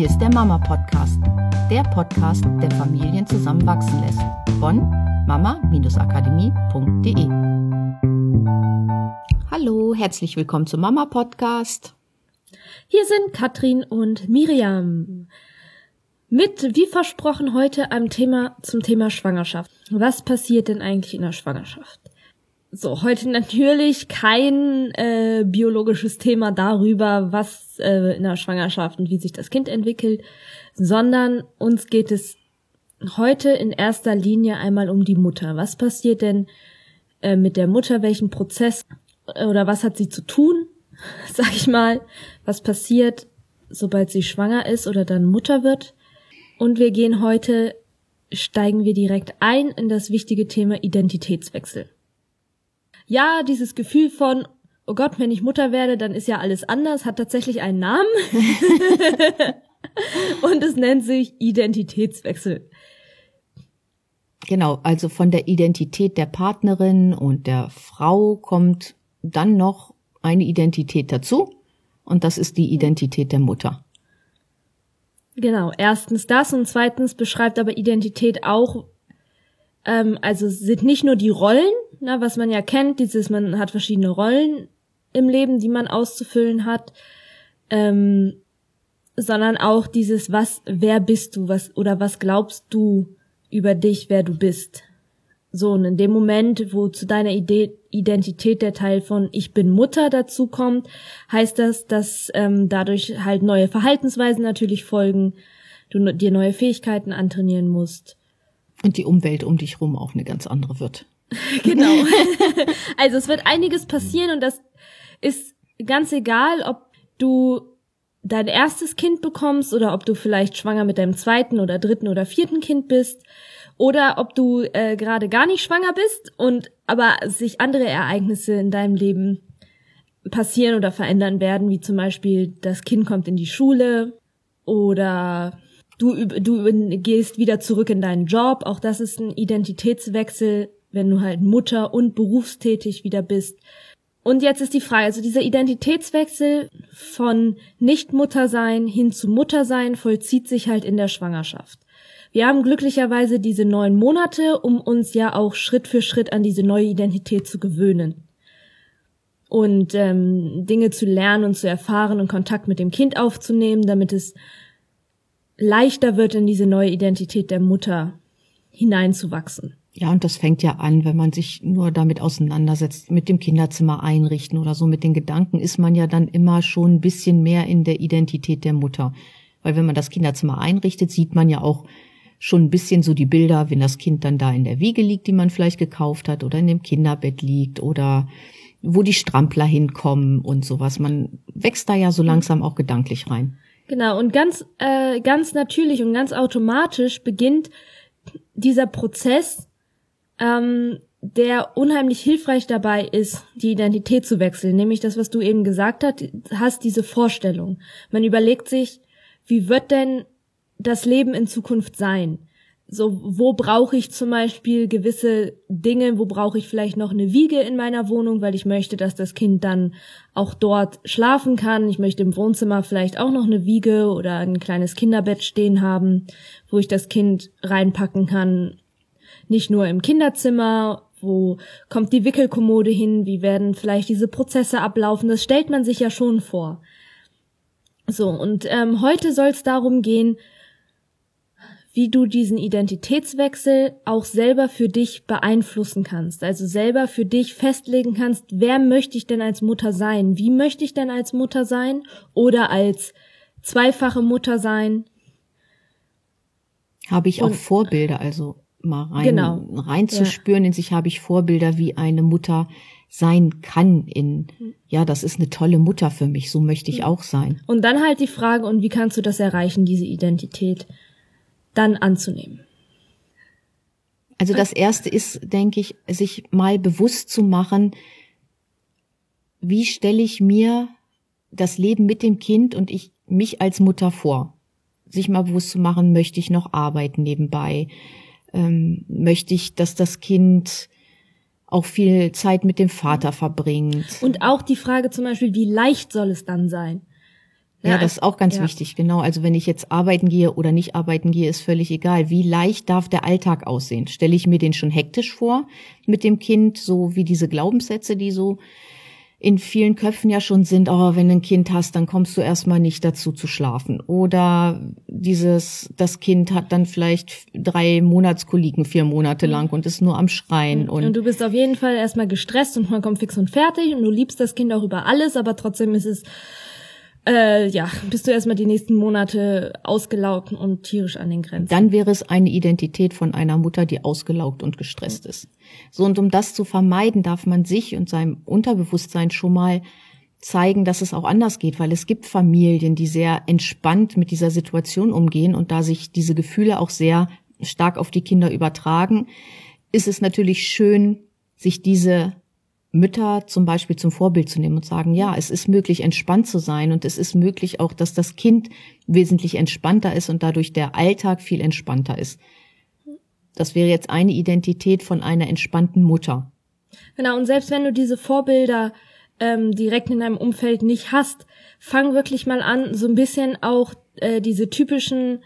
Hier ist der Mama Podcast, der Podcast, der Familien zusammenwachsen lässt. Von mama-akademie.de. Hallo, herzlich willkommen zum Mama Podcast. Hier sind Katrin und Miriam. Mit, wie versprochen, heute einem Thema zum Thema Schwangerschaft. Was passiert denn eigentlich in der Schwangerschaft? So, heute natürlich kein äh, biologisches Thema darüber, was äh, in der Schwangerschaft und wie sich das Kind entwickelt, sondern uns geht es heute in erster Linie einmal um die Mutter. Was passiert denn äh, mit der Mutter? Welchen Prozess äh, oder was hat sie zu tun? Sag ich mal, was passiert, sobald sie schwanger ist oder dann Mutter wird? Und wir gehen heute, steigen wir direkt ein in das wichtige Thema Identitätswechsel ja, dieses Gefühl von, oh Gott, wenn ich Mutter werde, dann ist ja alles anders, hat tatsächlich einen Namen. und es nennt sich Identitätswechsel. Genau, also von der Identität der Partnerin und der Frau kommt dann noch eine Identität dazu und das ist die Identität der Mutter. Genau, erstens das und zweitens beschreibt aber Identität auch, ähm, also sind nicht nur die Rollen, na, was man ja kennt, dieses, man hat verschiedene Rollen im Leben, die man auszufüllen hat, ähm, sondern auch dieses, was, wer bist du, was, oder was glaubst du über dich, wer du bist. So, und in dem Moment, wo zu deiner Idee, Identität der Teil von Ich bin Mutter dazu kommt, heißt das, dass ähm, dadurch halt neue Verhaltensweisen natürlich folgen, du dir neue Fähigkeiten antrainieren musst. Und die Umwelt um dich rum auch eine ganz andere wird. genau. also es wird einiges passieren und das ist ganz egal, ob du dein erstes Kind bekommst oder ob du vielleicht schwanger mit deinem zweiten oder dritten oder vierten Kind bist oder ob du äh, gerade gar nicht schwanger bist und aber sich andere Ereignisse in deinem Leben passieren oder verändern werden, wie zum Beispiel das Kind kommt in die Schule oder du, du gehst wieder zurück in deinen Job. Auch das ist ein Identitätswechsel wenn du halt Mutter und berufstätig wieder bist. Und jetzt ist die Frage, also dieser Identitätswechsel von Nicht-Mutter sein hin zu Mutter sein vollzieht sich halt in der Schwangerschaft. Wir haben glücklicherweise diese neun Monate, um uns ja auch Schritt für Schritt an diese neue Identität zu gewöhnen. Und ähm, Dinge zu lernen und zu erfahren und Kontakt mit dem Kind aufzunehmen, damit es leichter wird, in diese neue Identität der Mutter hineinzuwachsen. Ja, und das fängt ja an, wenn man sich nur damit auseinandersetzt, mit dem Kinderzimmer einrichten oder so. Mit den Gedanken ist man ja dann immer schon ein bisschen mehr in der Identität der Mutter. Weil wenn man das Kinderzimmer einrichtet, sieht man ja auch schon ein bisschen so die Bilder, wenn das Kind dann da in der Wiege liegt, die man vielleicht gekauft hat, oder in dem Kinderbett liegt, oder wo die Strampler hinkommen und sowas. Man wächst da ja so langsam auch gedanklich rein. Genau, und ganz, äh, ganz natürlich und ganz automatisch beginnt dieser Prozess, ähm, der unheimlich hilfreich dabei ist, die Identität zu wechseln, nämlich das, was du eben gesagt hast, diese Vorstellung. Man überlegt sich, wie wird denn das Leben in Zukunft sein? So, wo brauche ich zum Beispiel gewisse Dinge, wo brauche ich vielleicht noch eine Wiege in meiner Wohnung, weil ich möchte, dass das Kind dann auch dort schlafen kann. Ich möchte im Wohnzimmer vielleicht auch noch eine Wiege oder ein kleines Kinderbett stehen haben, wo ich das Kind reinpacken kann nicht nur im Kinderzimmer, wo kommt die Wickelkommode hin, wie werden vielleicht diese Prozesse ablaufen, das stellt man sich ja schon vor. So, und ähm, heute soll es darum gehen, wie du diesen Identitätswechsel auch selber für dich beeinflussen kannst. Also selber für dich festlegen kannst, wer möchte ich denn als Mutter sein? Wie möchte ich denn als Mutter sein? Oder als zweifache Mutter sein? Habe ich auch Und, Vorbilder, also mal rein, genau. reinzuspüren. Ja. In sich habe ich Vorbilder, wie eine Mutter sein kann in, ja, das ist eine tolle Mutter für mich, so möchte ich auch sein. Und dann halt die Frage, und wie kannst du das erreichen, diese Identität dann anzunehmen? Also das erste ist, denke ich, sich mal bewusst zu machen, wie stelle ich mir das Leben mit dem Kind und ich mich als Mutter vor? Sich mal bewusst zu machen, möchte ich noch arbeiten nebenbei? Ähm, möchte ich, dass das Kind auch viel Zeit mit dem Vater verbringt. Und auch die Frage zum Beispiel, wie leicht soll es dann sein? Ja, das ist auch ganz ja. wichtig, genau. Also wenn ich jetzt arbeiten gehe oder nicht arbeiten gehe, ist völlig egal. Wie leicht darf der Alltag aussehen? Stelle ich mir den schon hektisch vor mit dem Kind, so wie diese Glaubenssätze, die so in vielen Köpfen ja schon sind, oh, wenn du ein Kind hast, dann kommst du erstmal nicht dazu zu schlafen. Oder dieses, das Kind hat dann vielleicht drei Monatskoliken vier Monate lang und ist nur am Schreien. Und, und du bist auf jeden Fall erstmal gestresst und man kommt fix und fertig und du liebst das Kind auch über alles, aber trotzdem ist es äh, ja, bist du erstmal die nächsten Monate ausgelaugt und tierisch an den Grenzen. Dann wäre es eine Identität von einer Mutter, die ausgelaugt und gestresst ist. So, und um das zu vermeiden, darf man sich und seinem Unterbewusstsein schon mal zeigen, dass es auch anders geht, weil es gibt Familien, die sehr entspannt mit dieser Situation umgehen und da sich diese Gefühle auch sehr stark auf die Kinder übertragen, ist es natürlich schön, sich diese Mütter zum Beispiel zum Vorbild zu nehmen und sagen, ja, es ist möglich, entspannt zu sein und es ist möglich auch, dass das Kind wesentlich entspannter ist und dadurch der Alltag viel entspannter ist. Das wäre jetzt eine Identität von einer entspannten Mutter. Genau, und selbst wenn du diese Vorbilder ähm, direkt in deinem Umfeld nicht hast, fang wirklich mal an, so ein bisschen auch äh, diese typischen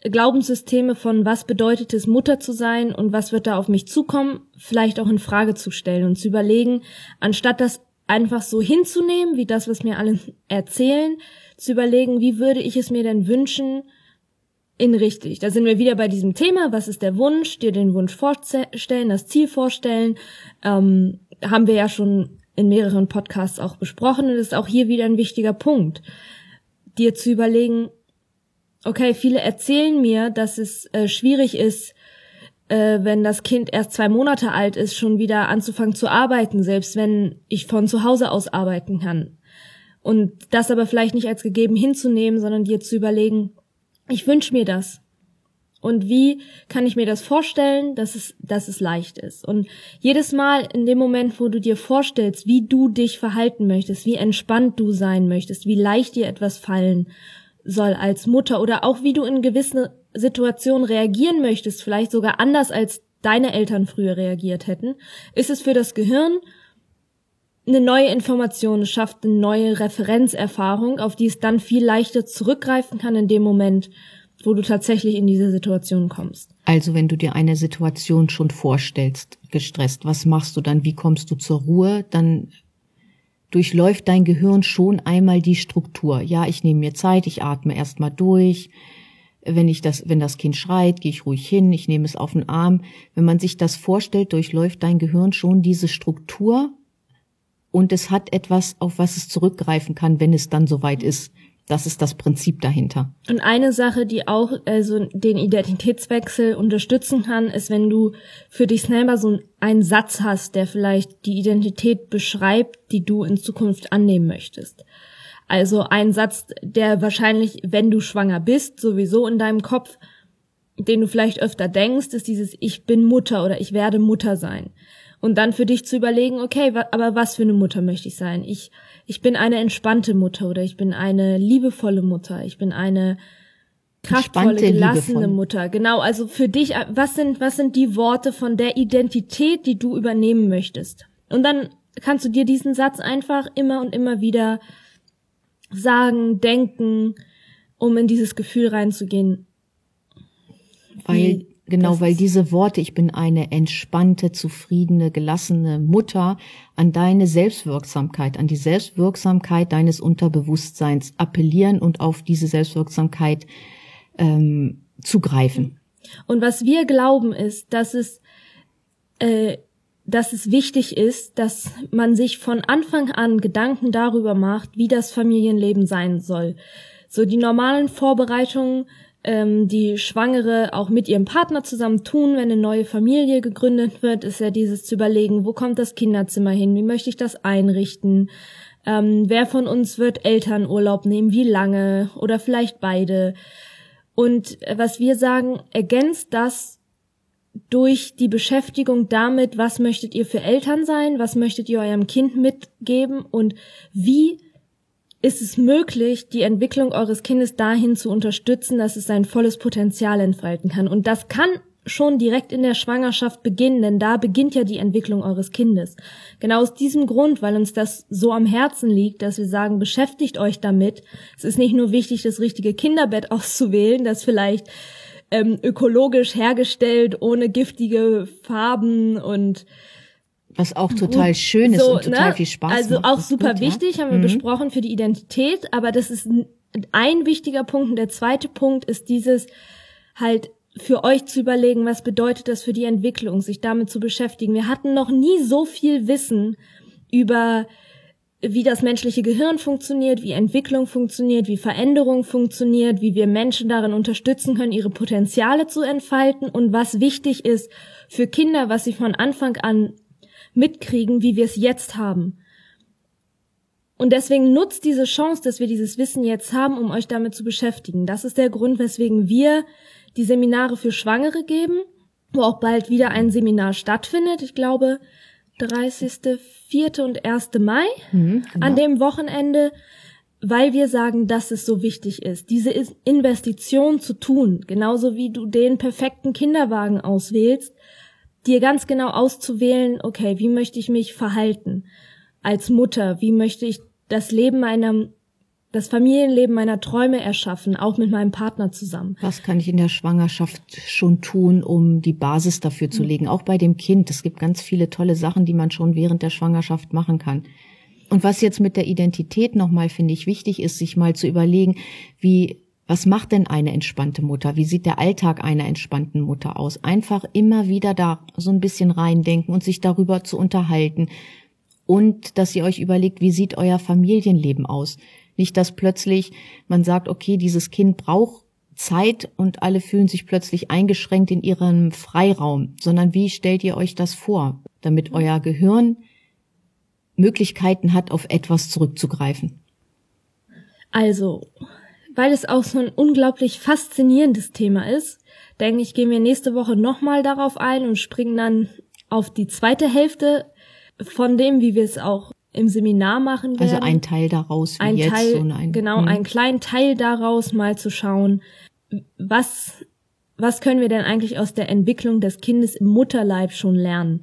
Glaubenssysteme von was bedeutet es, Mutter zu sein und was wird da auf mich zukommen, vielleicht auch in Frage zu stellen und zu überlegen, anstatt das einfach so hinzunehmen, wie das, was mir alle erzählen, zu überlegen, wie würde ich es mir denn wünschen, in richtig. Da sind wir wieder bei diesem Thema, was ist der Wunsch, dir den Wunsch vorstellen, das Ziel vorstellen, ähm, haben wir ja schon in mehreren Podcasts auch besprochen und ist auch hier wieder ein wichtiger Punkt, dir zu überlegen, okay, viele erzählen mir, dass es äh, schwierig ist, äh, wenn das Kind erst zwei Monate alt ist, schon wieder anzufangen zu arbeiten, selbst wenn ich von zu Hause aus arbeiten kann. Und das aber vielleicht nicht als gegeben hinzunehmen, sondern dir zu überlegen, ich wünsche mir das. Und wie kann ich mir das vorstellen, dass es, dass es leicht ist? Und jedes Mal in dem Moment, wo du dir vorstellst, wie du dich verhalten möchtest, wie entspannt du sein möchtest, wie leicht dir etwas fallen soll als Mutter oder auch wie du in gewissen Situationen reagieren möchtest, vielleicht sogar anders als deine Eltern früher reagiert hätten, ist es für das Gehirn eine neue Information, schafft eine neue Referenzerfahrung, auf die es dann viel leichter zurückgreifen kann in dem Moment, wo du tatsächlich in diese Situation kommst. Also wenn du dir eine Situation schon vorstellst, gestresst, was machst du dann? Wie kommst du zur Ruhe? Dann durchläuft dein Gehirn schon einmal die Struktur. Ja, ich nehme mir Zeit, ich atme erstmal durch. Wenn ich das, wenn das Kind schreit, gehe ich ruhig hin, ich nehme es auf den Arm. Wenn man sich das vorstellt, durchläuft dein Gehirn schon diese Struktur und es hat etwas, auf was es zurückgreifen kann, wenn es dann soweit ist. Das ist das Prinzip dahinter. Und eine Sache, die auch also den Identitätswechsel unterstützen kann, ist, wenn du für dich selber so einen Satz hast, der vielleicht die Identität beschreibt, die du in Zukunft annehmen möchtest. Also ein Satz, der wahrscheinlich, wenn du schwanger bist, sowieso in deinem Kopf, den du vielleicht öfter denkst, ist dieses Ich bin Mutter oder ich werde Mutter sein. Und dann für dich zu überlegen, okay, aber was für eine Mutter möchte ich sein? Ich ich bin eine entspannte Mutter oder ich bin eine liebevolle Mutter, ich bin eine kraftvolle, gelassene liebevoll. Mutter. Genau, also für dich, was sind, was sind die Worte von der Identität, die du übernehmen möchtest? Und dann kannst du dir diesen Satz einfach immer und immer wieder sagen, denken, um in dieses Gefühl reinzugehen. Weil Genau, weil diese Worte, ich bin eine entspannte, zufriedene, gelassene Mutter, an deine Selbstwirksamkeit, an die Selbstwirksamkeit deines Unterbewusstseins appellieren und auf diese Selbstwirksamkeit ähm, zugreifen. Und was wir glauben ist, dass es, äh, dass es wichtig ist, dass man sich von Anfang an Gedanken darüber macht, wie das Familienleben sein soll. So die normalen Vorbereitungen ähm, die Schwangere auch mit ihrem Partner zusammen tun, wenn eine neue Familie gegründet wird, ist ja dieses zu überlegen, wo kommt das Kinderzimmer hin, wie möchte ich das einrichten, ähm, wer von uns wird Elternurlaub nehmen, wie lange? Oder vielleicht beide. Und was wir sagen, ergänzt das durch die Beschäftigung damit, was möchtet ihr für Eltern sein, was möchtet ihr eurem Kind mitgeben? Und wie ist es möglich, die Entwicklung eures Kindes dahin zu unterstützen, dass es sein volles Potenzial entfalten kann. Und das kann schon direkt in der Schwangerschaft beginnen, denn da beginnt ja die Entwicklung eures Kindes. Genau aus diesem Grund, weil uns das so am Herzen liegt, dass wir sagen, beschäftigt euch damit. Es ist nicht nur wichtig, das richtige Kinderbett auszuwählen, das vielleicht ähm, ökologisch hergestellt, ohne giftige Farben und was auch total schön ist so, und total ne? viel Spaß also macht. Also auch super gut, wichtig, ja? haben wir mhm. besprochen für die Identität, aber das ist ein wichtiger Punkt. Und der zweite Punkt ist dieses halt für euch zu überlegen, was bedeutet das für die Entwicklung, sich damit zu beschäftigen. Wir hatten noch nie so viel Wissen über wie das menschliche Gehirn funktioniert, wie Entwicklung funktioniert, wie Veränderung funktioniert, wie wir Menschen darin unterstützen können, ihre Potenziale zu entfalten und was wichtig ist für Kinder, was sie von Anfang an mitkriegen, wie wir es jetzt haben. Und deswegen nutzt diese Chance, dass wir dieses Wissen jetzt haben, um euch damit zu beschäftigen. Das ist der Grund, weswegen wir die Seminare für Schwangere geben, wo auch bald wieder ein Seminar stattfindet. Ich glaube, 30., 4. und 1. Mai mhm, genau. an dem Wochenende, weil wir sagen, dass es so wichtig ist, diese Investition zu tun, genauso wie du den perfekten Kinderwagen auswählst, dir ganz genau auszuwählen, okay, wie möchte ich mich verhalten als Mutter, wie möchte ich das Leben meiner das Familienleben meiner Träume erschaffen, auch mit meinem Partner zusammen. Was kann ich in der Schwangerschaft schon tun, um die Basis dafür zu legen? Auch bei dem Kind. Es gibt ganz viele tolle Sachen, die man schon während der Schwangerschaft machen kann. Und was jetzt mit der Identität nochmal, finde ich, wichtig ist, sich mal zu überlegen, wie, was macht denn eine entspannte Mutter? Wie sieht der Alltag einer entspannten Mutter aus? Einfach immer wieder da so ein bisschen reindenken und sich darüber zu unterhalten. Und dass ihr euch überlegt, wie sieht euer Familienleben aus? Nicht, dass plötzlich man sagt, okay, dieses Kind braucht Zeit und alle fühlen sich plötzlich eingeschränkt in ihrem Freiraum, sondern wie stellt ihr euch das vor, damit euer Gehirn Möglichkeiten hat, auf etwas zurückzugreifen? Also, weil es auch so ein unglaublich faszinierendes Thema ist, denke ich, gehen wir nächste Woche nochmal darauf ein und springen dann auf die zweite Hälfte von dem, wie wir es auch im Seminar machen also werden. Also ein Teil daraus, wie ein jetzt Teil, so ein, genau, hm. einen kleinen Teil daraus mal zu schauen, was, was können wir denn eigentlich aus der Entwicklung des Kindes im Mutterleib schon lernen?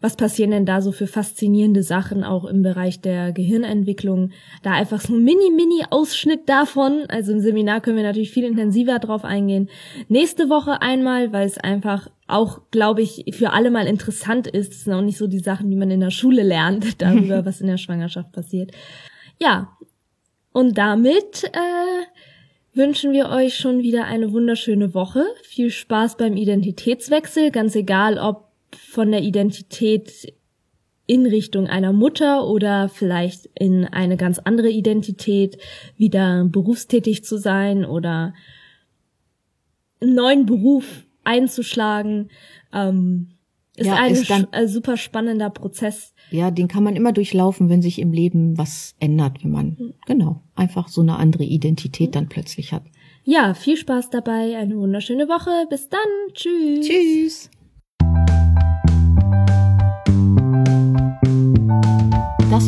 Was passieren denn da so für faszinierende Sachen auch im Bereich der Gehirnentwicklung? Da einfach so ein Mini-Mini-Ausschnitt davon. Also im Seminar können wir natürlich viel intensiver drauf eingehen. Nächste Woche einmal, weil es einfach auch, glaube ich, für alle mal interessant ist. Das sind auch nicht so die Sachen, die man in der Schule lernt, darüber, was in der Schwangerschaft passiert. Ja, und damit äh, wünschen wir euch schon wieder eine wunderschöne Woche. Viel Spaß beim Identitätswechsel, ganz egal, ob von der Identität in Richtung einer Mutter oder vielleicht in eine ganz andere Identität wieder berufstätig zu sein oder einen neuen Beruf einzuschlagen. Ähm, ist ja, ein ist dann, äh, super spannender Prozess. Ja, den kann man immer durchlaufen, wenn sich im Leben was ändert, wenn man, mhm. genau, einfach so eine andere Identität dann plötzlich hat. Ja, viel Spaß dabei, eine wunderschöne Woche. Bis dann. Tschüss. Tschüss.